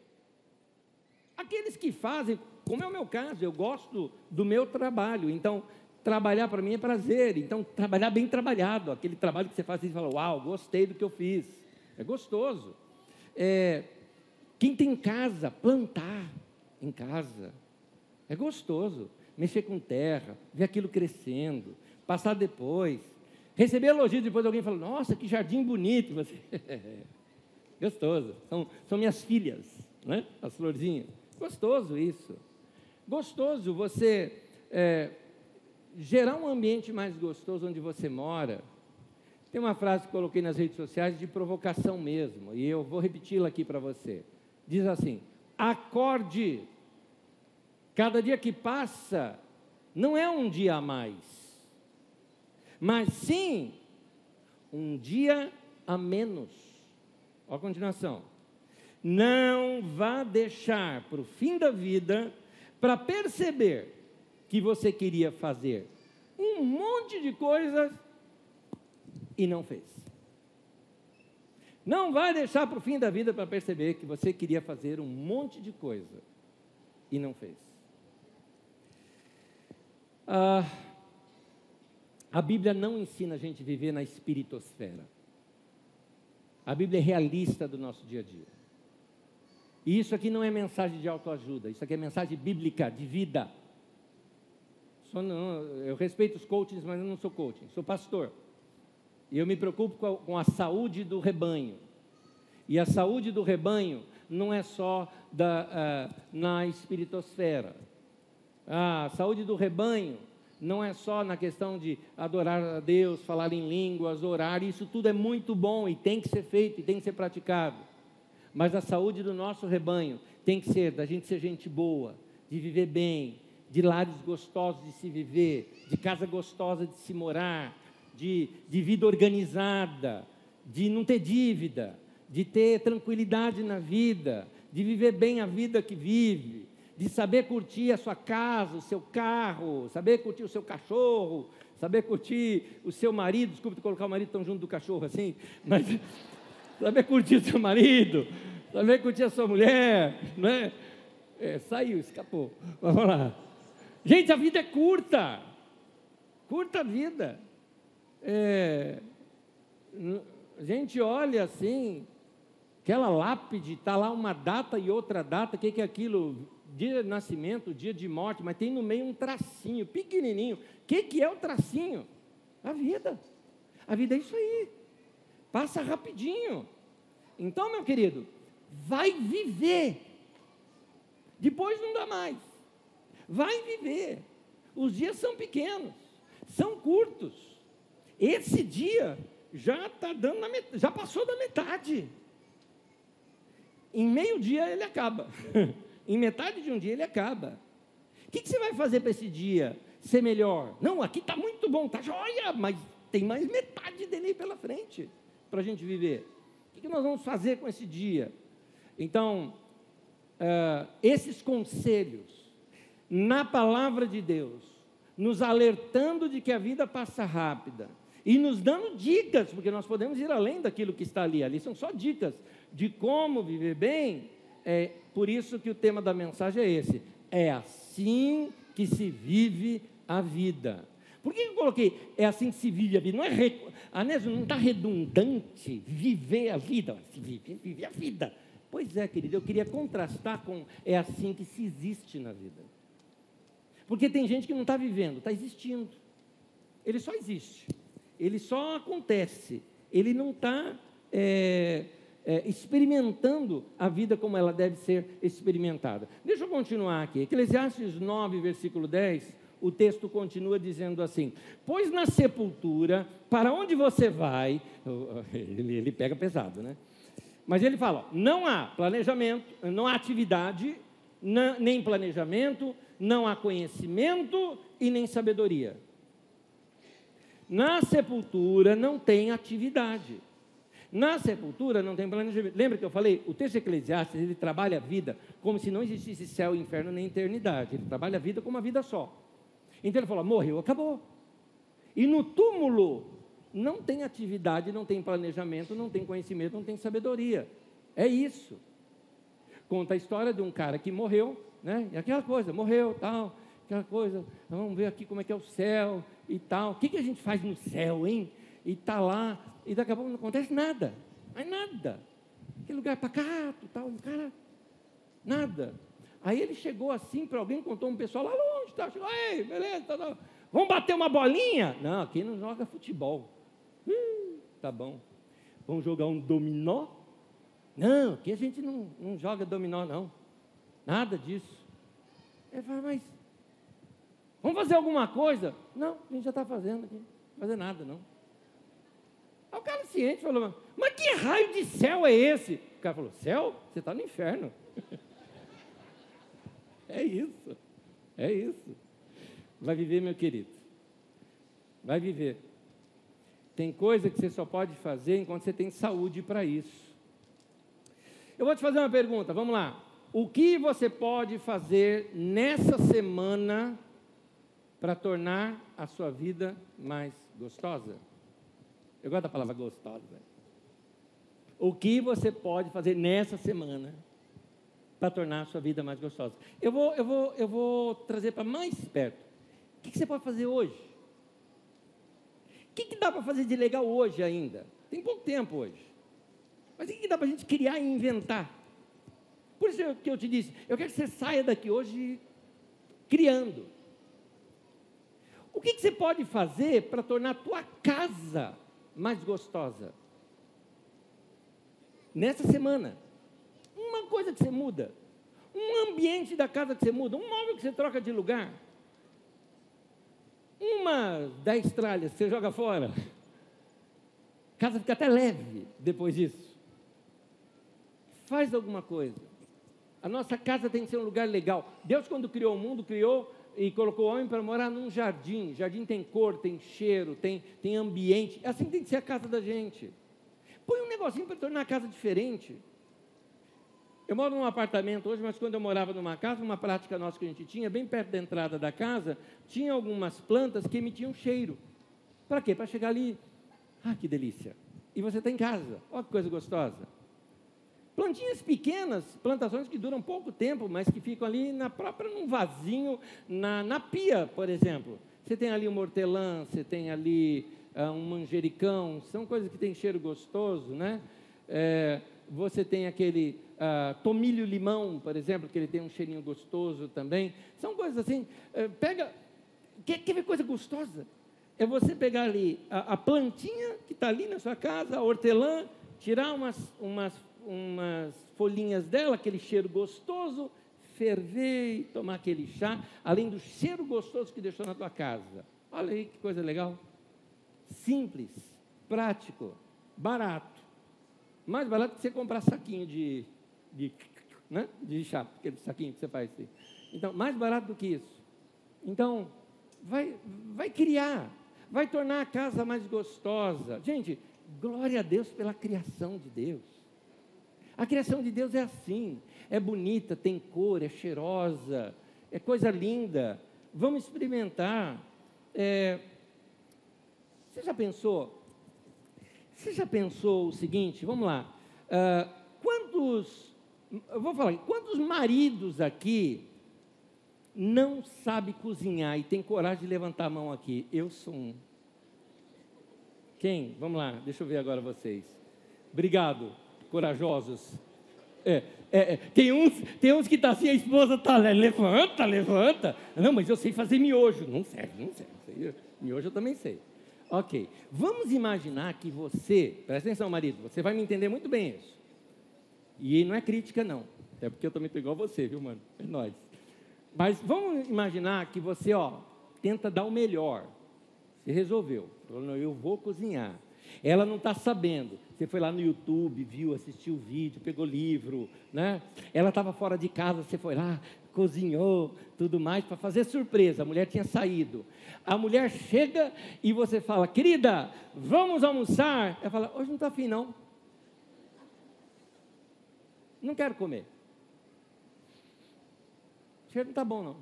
Aqueles que fazem, como é o meu caso, eu gosto do meu trabalho, então trabalhar para mim é prazer, então trabalhar bem trabalhado, aquele trabalho que você faz e fala, uau, gostei do que eu fiz, é gostoso. É, quem tem casa, plantar em casa, é gostoso, mexer com terra, ver aquilo crescendo, passar depois, receber elogio depois de alguém falando, nossa, que jardim bonito, você, gostoso, são, são minhas filhas, né? as florzinhas, gostoso isso, gostoso você... É, gerar um ambiente mais gostoso onde você mora. Tem uma frase que coloquei nas redes sociais de provocação mesmo, e eu vou repeti-la aqui para você. Diz assim: acorde. Cada dia que passa não é um dia a mais, mas sim um dia a menos. Olha a continuação. Não vá deixar para o fim da vida para perceber que você queria fazer um monte de coisas e não fez. Não vai deixar para o fim da vida para perceber que você queria fazer um monte de coisa e não fez. Ah, a Bíblia não ensina a gente a viver na espiritosfera. A Bíblia é realista do nosso dia a dia. E isso aqui não é mensagem de autoajuda, isso aqui é mensagem bíblica, de vida eu respeito os coaches, mas eu não sou coaching, sou pastor. Eu me preocupo com a, com a saúde do rebanho. E a saúde do rebanho não é só da, uh, na espiritosfera. A saúde do rebanho não é só na questão de adorar a Deus, falar em línguas, orar, isso tudo é muito bom e tem que ser feito e tem que ser praticado. Mas a saúde do nosso rebanho tem que ser da gente ser gente boa, de viver bem, de lares gostosos de se viver, de casa gostosa de se morar, de, de vida organizada, de não ter dívida, de ter tranquilidade na vida, de viver bem a vida que vive, de saber curtir a sua casa, o seu carro, saber curtir o seu cachorro, saber curtir o seu marido, desculpe colocar o marido tão junto do cachorro assim, mas saber curtir o seu marido, saber curtir a sua mulher, não é? é saiu, escapou. Vamos lá. Gente, a vida é curta. Curta a vida. É, a gente olha assim, aquela lápide, está lá uma data e outra data, o que, que é aquilo? Dia de nascimento, dia de morte, mas tem no meio um tracinho, pequenininho. O que, que é o tracinho? A vida. A vida é isso aí. Passa rapidinho. Então, meu querido, vai viver. Depois não dá mais. Vai viver. Os dias são pequenos, são curtos. Esse dia já está dando na met... já passou da metade. Em meio dia ele acaba. em metade de um dia ele acaba. O que, que você vai fazer para esse dia ser melhor? Não, aqui está muito bom, está joia, mas tem mais metade dele aí pela frente para a gente viver. O que, que nós vamos fazer com esse dia? Então, uh, esses conselhos na palavra de Deus, nos alertando de que a vida passa rápida e nos dando dicas, porque nós podemos ir além daquilo que está ali. Ali são só dicas de como viver bem. É por isso que o tema da mensagem é esse: é assim que se vive a vida. Por que eu coloquei é assim que se vive a vida? Não é re... Anésio, não está redundante viver a vida, se vive, vive a vida. Pois é, querido, eu queria contrastar com é assim que se existe na vida. Porque tem gente que não está vivendo, está existindo. Ele só existe. Ele só acontece. Ele não está é, é, experimentando a vida como ela deve ser experimentada. Deixa eu continuar aqui. Eclesiastes 9, versículo 10. o texto continua dizendo assim: Pois na sepultura, para onde você vai, ele, ele pega pesado, né? Mas ele fala: não há planejamento, não há atividade, nem planejamento, não há conhecimento e nem sabedoria. Na sepultura não tem atividade. Na sepultura não tem planejamento. Lembra que eu falei? O texto Eclesiastes, ele trabalha a vida como se não existisse céu, inferno nem eternidade. Ele trabalha a vida como uma vida só. Então ele fala: morreu, acabou. E no túmulo não tem atividade, não tem planejamento, não tem conhecimento, não tem sabedoria. É isso. Conta a história de um cara que morreu, né? E aquela coisa, morreu, tal, aquela coisa. Vamos ver aqui como é que é o céu e tal. O que, que a gente faz no céu, hein? E está lá e daqui a pouco não acontece nada, mas nada. Aquele lugar pacato, tal, o cara, nada. Aí ele chegou assim para alguém, contou um pessoal lá longe, tá, chegou, ei, beleza, tá, tá. vamos bater uma bolinha? Não, aqui não joga futebol. Hum, tá bom. Vamos jogar um dominó? Não, aqui a gente não, não joga dominó, não. Nada disso. Ele fala, mas vamos fazer alguma coisa? Não, a gente já está fazendo aqui. Não fazer nada, não. Aí o cara ciente falou, mas que raio de céu é esse? O cara falou, céu? Você está no inferno. é isso, é isso. Vai viver, meu querido. Vai viver. Tem coisa que você só pode fazer enquanto você tem saúde para isso. Eu vou te fazer uma pergunta, vamos lá. O que você pode fazer nessa semana para tornar a sua vida mais gostosa? Eu gosto da palavra gostosa. O que você pode fazer nessa semana para tornar a sua vida mais gostosa? Eu vou, eu vou, eu vou trazer para mais perto. O que, você pode fazer hoje? O que, que dá para fazer de legal hoje ainda? Tem pouco tempo hoje. Mas o que, que dá para a gente criar e inventar? Por isso que eu te disse, eu quero que você saia daqui hoje criando. O que, que você pode fazer para tornar a tua casa mais gostosa? Nessa semana. Uma coisa que você muda. Um ambiente da casa que você muda. Um móvel que você troca de lugar. Uma dez tralhas que você joga fora. A casa fica até leve depois disso. Faz alguma coisa. A nossa casa tem que ser um lugar legal. Deus, quando criou o mundo, criou e colocou o homem para morar num jardim. Jardim tem cor, tem cheiro, tem, tem ambiente. Assim tem que ser a casa da gente. Põe um negocinho para tornar a casa diferente. Eu moro num apartamento hoje, mas quando eu morava numa casa, uma prática nossa que a gente tinha, bem perto da entrada da casa, tinha algumas plantas que emitiam cheiro. Para quê? Para chegar ali. Ah, que delícia. E você está em casa. Olha que coisa gostosa. Plantinhas pequenas, plantações que duram pouco tempo, mas que ficam ali na própria, num vasinho, na, na pia, por exemplo. Você tem ali um hortelã, você tem ali uh, um manjericão, são coisas que têm cheiro gostoso, né? É, você tem aquele uh, tomilho-limão, por exemplo, que ele tem um cheirinho gostoso também. São coisas assim, uh, pega, quer, quer ver coisa gostosa? É você pegar ali a, a plantinha que está ali na sua casa, a hortelã, tirar umas, umas umas folhinhas dela, aquele cheiro gostoso, ferver e tomar aquele chá, além do cheiro gostoso que deixou na tua casa. Olha aí que coisa legal. Simples, prático, barato. Mais barato que você comprar saquinho de, de, né? de chá, aquele saquinho que você faz assim. Então, mais barato do que isso. Então, vai, vai criar, vai tornar a casa mais gostosa. Gente, glória a Deus pela criação de Deus. A criação de Deus é assim, é bonita, tem cor, é cheirosa, é coisa linda. Vamos experimentar. É... Você já pensou? Você já pensou o seguinte? Vamos lá. Uh, quantos, eu vou falar, quantos maridos aqui não sabe cozinhar e tem coragem de levantar a mão aqui? Eu sou um. Quem? Vamos lá, deixa eu ver agora vocês. Obrigado corajosos. É, é, é, tem, uns, tem uns que tá assim, a esposa está levanta, levanta. Não, mas eu sei fazer miojo. Não serve, não serve. Miojo eu também sei. Ok, vamos imaginar que você, presta atenção, marido, você vai me entender muito bem isso. E não é crítica, não. Até porque eu também estou igual você, viu, mano? É nós. Mas vamos imaginar que você, ó, tenta dar o melhor. Você resolveu. Eu vou cozinhar. Ela não está sabendo. Você foi lá no YouTube, viu, assistiu o vídeo, pegou livro, né? Ela estava fora de casa, você foi lá, cozinhou, tudo mais, para fazer surpresa. A mulher tinha saído. A mulher chega e você fala, querida, vamos almoçar. Ela fala, hoje não está afim, não. Não quero comer. O cheiro não está bom, não.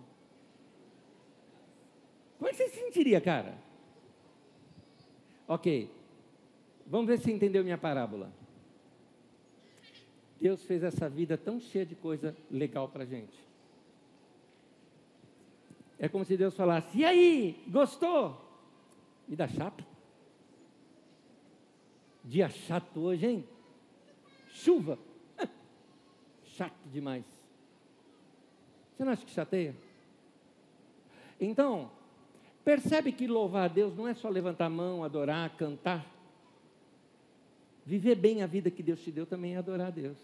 Como é que você se sentiria, cara? Ok. Vamos ver se entendeu minha parábola. Deus fez essa vida tão cheia de coisa legal para gente. É como se Deus falasse: E aí, gostou? Me dá chato. Dia chato hoje, hein? Chuva. chato demais. Você não acha que chateia? Então, percebe que louvar a Deus não é só levantar a mão, adorar, cantar. Viver bem a vida que Deus te deu também é adorar a Deus.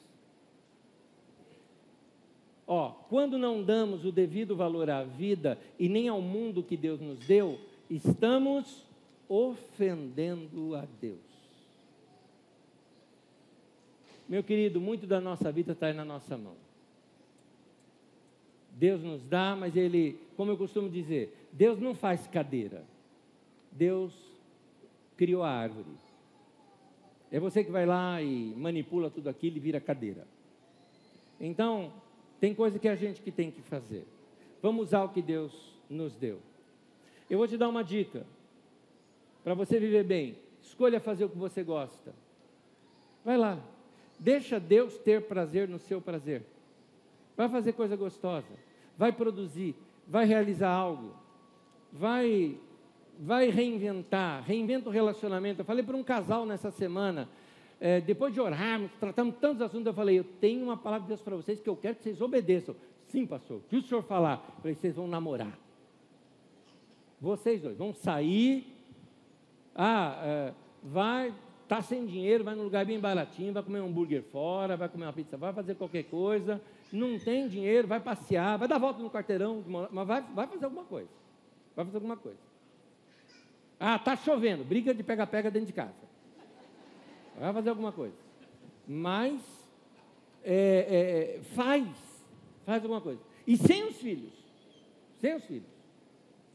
Ó, quando não damos o devido valor à vida e nem ao mundo que Deus nos deu, estamos ofendendo a Deus. Meu querido, muito da nossa vida está na nossa mão. Deus nos dá, mas Ele, como eu costumo dizer, Deus não faz cadeira. Deus criou a árvore. É você que vai lá e manipula tudo aquilo e vira cadeira. Então, tem coisa que a gente que tem que fazer. Vamos usar o que Deus nos deu. Eu vou te dar uma dica. Para você viver bem, escolha fazer o que você gosta. Vai lá. Deixa Deus ter prazer no seu prazer. Vai fazer coisa gostosa. Vai produzir, vai realizar algo. Vai vai reinventar, reinventa o relacionamento. Eu falei para um casal nessa semana, é, depois de orarmos, tratamos tantos assuntos, eu falei, eu tenho uma palavra de Deus para vocês que eu quero que vocês obedeçam. Sim, pastor, o que o senhor falar? Eu falei, vocês vão namorar. Vocês dois vão sair, ah, é, vai, tá sem dinheiro, vai num lugar bem baratinho, vai comer um hambúrguer fora, vai comer uma pizza, vai fazer qualquer coisa, não tem dinheiro, vai passear, vai dar volta no quarteirão, mas vai, vai fazer alguma coisa. Vai fazer alguma coisa. Ah, tá chovendo, briga de pega-pega dentro de casa vai fazer alguma coisa. Mas é, é, faz, faz alguma coisa. E sem os filhos, sem os filhos,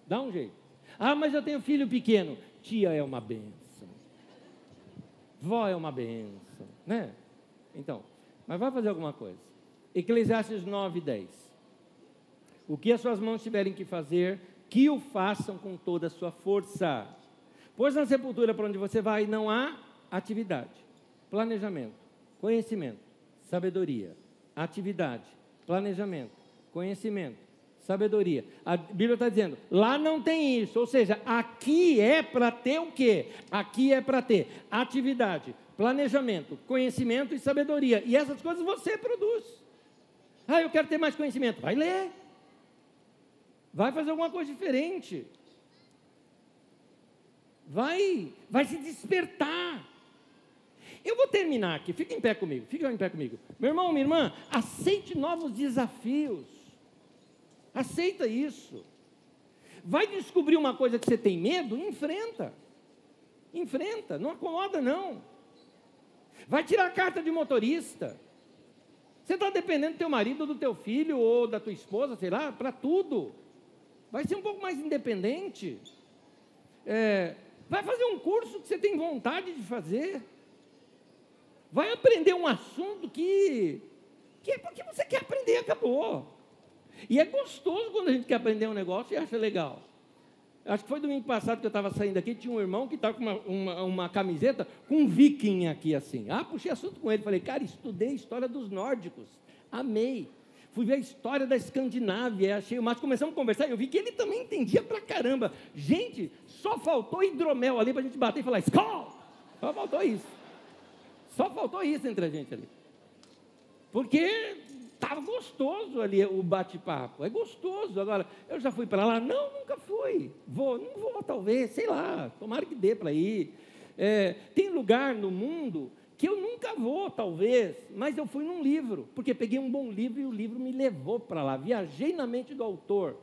dá um jeito. Ah, mas eu tenho filho pequeno. Tia é uma benção. Vó é uma benção, né? Então, mas vai fazer alguma coisa. Eclesiastes 9, 10. O que as suas mãos tiverem que fazer, que o façam com toda a sua força. Pois na sepultura para onde você vai não há atividade, planejamento, conhecimento, sabedoria, atividade, planejamento, conhecimento, sabedoria. A Bíblia está dizendo, lá não tem isso, ou seja, aqui é para ter o quê? Aqui é para ter atividade, planejamento, conhecimento e sabedoria. E essas coisas você produz. Ah, eu quero ter mais conhecimento. Vai ler. Vai fazer alguma coisa diferente. Vai, vai se despertar. Eu vou terminar aqui, fica em pé comigo, fica em pé comigo. Meu irmão, minha irmã, aceite novos desafios. Aceita isso. Vai descobrir uma coisa que você tem medo? Enfrenta. Enfrenta, não acomoda não. Vai tirar a carta de motorista. Você está dependendo do teu marido, do teu filho ou da tua esposa, sei lá, para tudo. Vai ser um pouco mais independente. É, vai fazer um curso que você tem vontade de fazer. Vai aprender um assunto que, que é porque você quer aprender, acabou. E é gostoso quando a gente quer aprender um negócio e acha legal. Acho que foi domingo passado que eu estava saindo aqui, tinha um irmão que estava com uma, uma, uma, camiseta com um viking aqui assim. Ah, puxei assunto com ele. Falei, cara, estudei história dos nórdicos. Amei. Fui ver a história da Escandinávia, achei o máximo. Começamos a conversar e eu vi que ele também entendia pra caramba. Gente, só faltou hidromel ali para a gente bater e falar, escola! Só faltou isso. Só faltou isso entre a gente ali. Porque estava gostoso ali o bate-papo. É gostoso. Agora, eu já fui para lá? Não, nunca fui. Vou, não vou, talvez, sei lá. Tomara que dê para ir. É, tem lugar no mundo que eu nunca vou, talvez, mas eu fui num livro, porque peguei um bom livro e o livro me levou para lá. Viajei na mente do autor,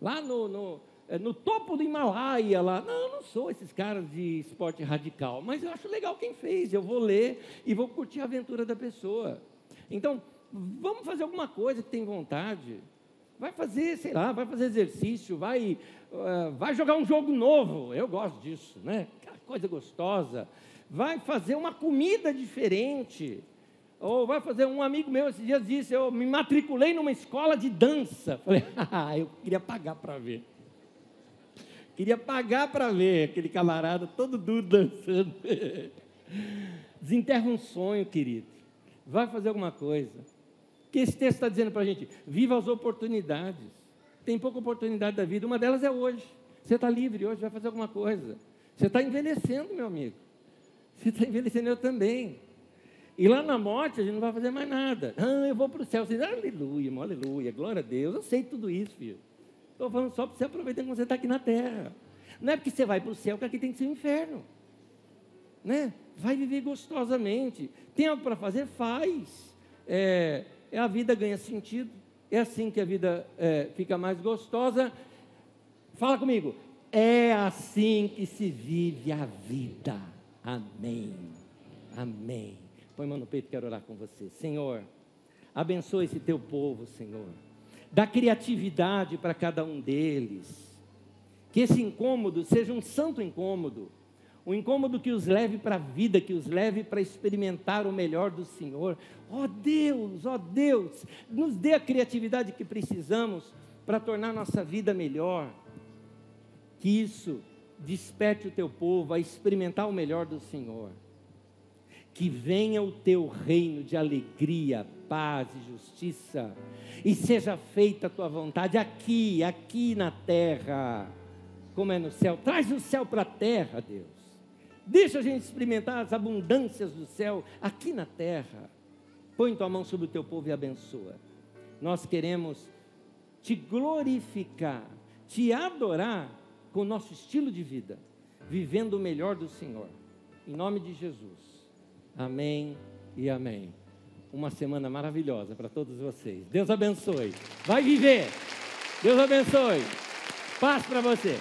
lá no, no é, no topo do Himalaia lá. Não, eu não sou esses caras de esporte radical, mas eu acho legal quem fez. Eu vou ler e vou curtir a aventura da pessoa. Então, vamos fazer alguma coisa que tem vontade. Vai fazer, sei lá, vai fazer exercício, vai, uh, vai jogar um jogo novo. Eu gosto disso, né? Coisa gostosa. Vai fazer uma comida diferente. Ou vai fazer, um amigo meu esses dias disse, eu me matriculei numa escola de dança. Falei, ah, eu queria pagar para ver. Queria pagar para ver aquele camarada todo duro dançando. Desenterra um sonho, querido. Vai fazer alguma coisa. que esse texto está dizendo para a gente? Viva as oportunidades. Tem pouca oportunidade da vida. Uma delas é hoje. Você está livre hoje, vai fazer alguma coisa. Você está envelhecendo, meu amigo. Você está envelhecendo, eu também. E lá na morte a gente não vai fazer mais nada. Ah, eu vou para o céu. Você diz, aleluia, aleluia, glória a Deus. Eu sei tudo isso, filho. Estou falando só para você aproveitar quando você está aqui na terra. Não é porque você vai para o céu que aqui tem que ser o um inferno. Né? Vai viver gostosamente. Tem algo para fazer? Faz. É, é, a vida ganha sentido. É assim que a vida é, fica mais gostosa. Fala comigo. É assim que se vive a vida. Amém. Amém. Põe mão no peito, quero orar com você. Senhor, abençoe esse teu povo, Senhor dá criatividade para cada um deles. Que esse incômodo seja um santo incômodo, um incômodo que os leve para a vida, que os leve para experimentar o melhor do Senhor. Ó oh Deus, ó oh Deus, nos dê a criatividade que precisamos para tornar nossa vida melhor. Que isso desperte o teu povo a experimentar o melhor do Senhor que venha o teu reino de alegria, paz e justiça, e seja feita a tua vontade aqui, aqui na terra, como é no céu. Traz o céu para a terra, Deus. Deixa a gente experimentar as abundâncias do céu aqui na terra. Põe tua mão sobre o teu povo e abençoa. Nós queremos te glorificar, te adorar com o nosso estilo de vida, vivendo o melhor do Senhor. Em nome de Jesus. Amém e amém. Uma semana maravilhosa para todos vocês. Deus abençoe. Vai viver. Deus abençoe. Paz para você.